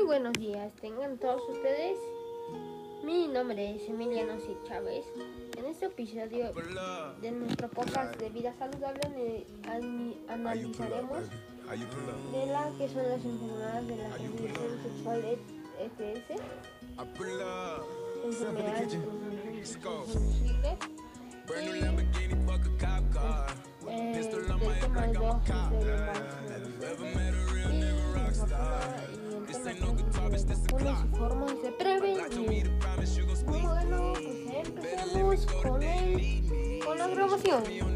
Muy buenos días, tengan todos ustedes. Mi nombre es Emiliano C. Chávez. En este episodio de nuestro podcast de vida saludable analizaremos de la que son las enfermedades de la transmisión sexual ETS, enfermedades eh, del tema de mío.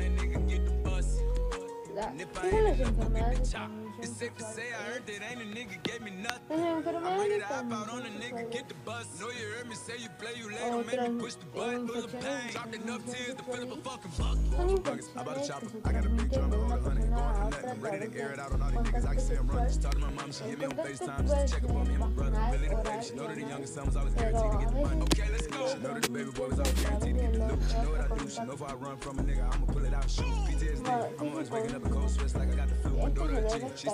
Las, las enfermedades. Con la grabación. La, ¿Qué son las enfermedades de transmisión sexual? Las enfermedades de transmisión sexual o trans- o infecciones de transmisión sexual son infecciones que se transmiten de una persona a otra a través de contacto sexual. El contacto puede ser vaginal, oral y anal, pero a veces se transmite a través de la otra enfermedades de transmisión sexual como el herpes y VPH se transmiten en contacto de piel a piel. Let's go. Brand new Lamborghini, fuck a cop car. Pistol on my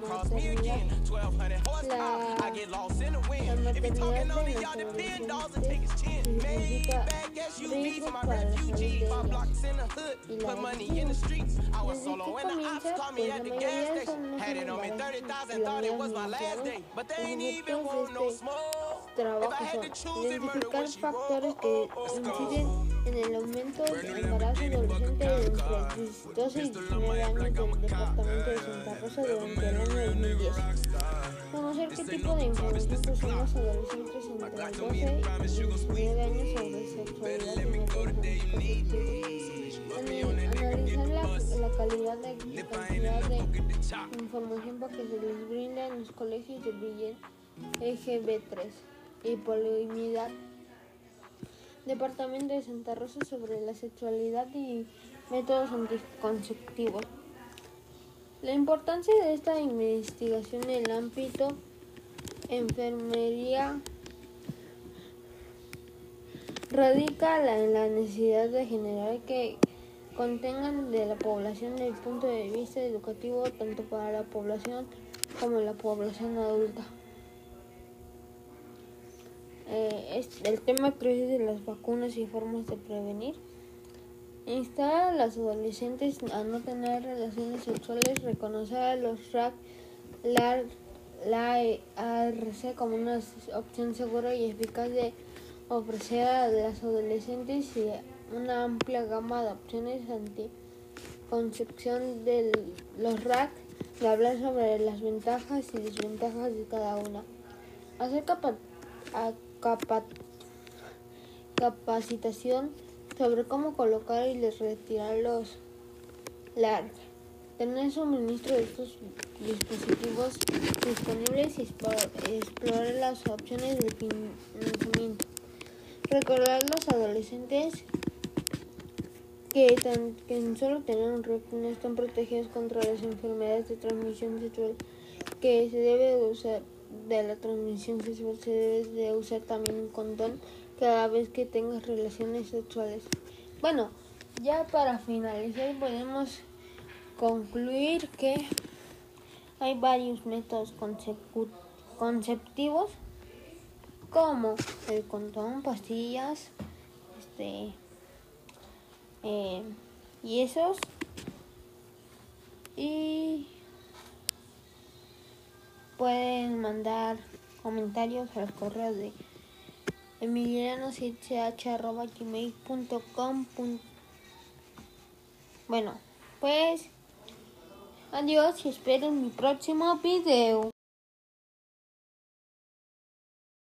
one time. maternidad You con can't cross me again. 1200 horsepower. I get lost in the wind. If you talking on it, los y'all depend dolls and take his chin. significa Maybach SUV for my para la refugees. de Five blocks in the hood. Put money in the streets. I was solo when the ops called me at the gas station. Had it on me 30,000, thought it was my last day. But they ain't even want no smoke. Trabajo son identificar factores que wrote. inciden en el aumento del embarazo adolescente entre 12 y 19 años del departamento de Santa Rosa durante el año 2010. Conocer qué tipo de información poseen los adolescentes entre 12 y 19 años sobre sexualidad. Analizar la, la calidad de, y cantidad de información para que se les brinde en los colegios de Brillen EGB3 y Polimidad Departamento de Santa Rosa sobre la sexualidad y métodos anticonceptivos. La importancia de esta investigación en el ámbito enfermería radica en la necesidad de generar que contengan de la población desde el punto de vista educativo tanto para la población como la población adulta. Eh, es el tema 3 de las vacunas y formas de prevenir. Instar a las adolescentes a no tener relaciones sexuales, reconocer a los RAC, la, la ARC como una opción segura y eficaz de ofrecer a las adolescentes una amplia gama de opciones anticoncepción de los RAC, de hablar sobre las ventajas y desventajas de cada una. Hacer capa- a- capacitación sobre cómo colocar y les retirar los LARC. Tener suministro de estos dispositivos disponibles y explorar las opciones de financiamiento. Recordar a los adolescentes que, tan, que solo tener un REC no están protegidos contra las enfermedades de transmisión sexual que se debe de usar de la transmisión sexual se debe de usar también un condón cada vez que tengas relaciones sexuales. Bueno, ya para finalizar podemos concluir que hay varios métodos conceptivos como el condón, pastillas, este eh, y esos y pueden mandar comentarios al correo de emiliano7h.gmail.com Bueno, pues adiós y esperen mi próximo video.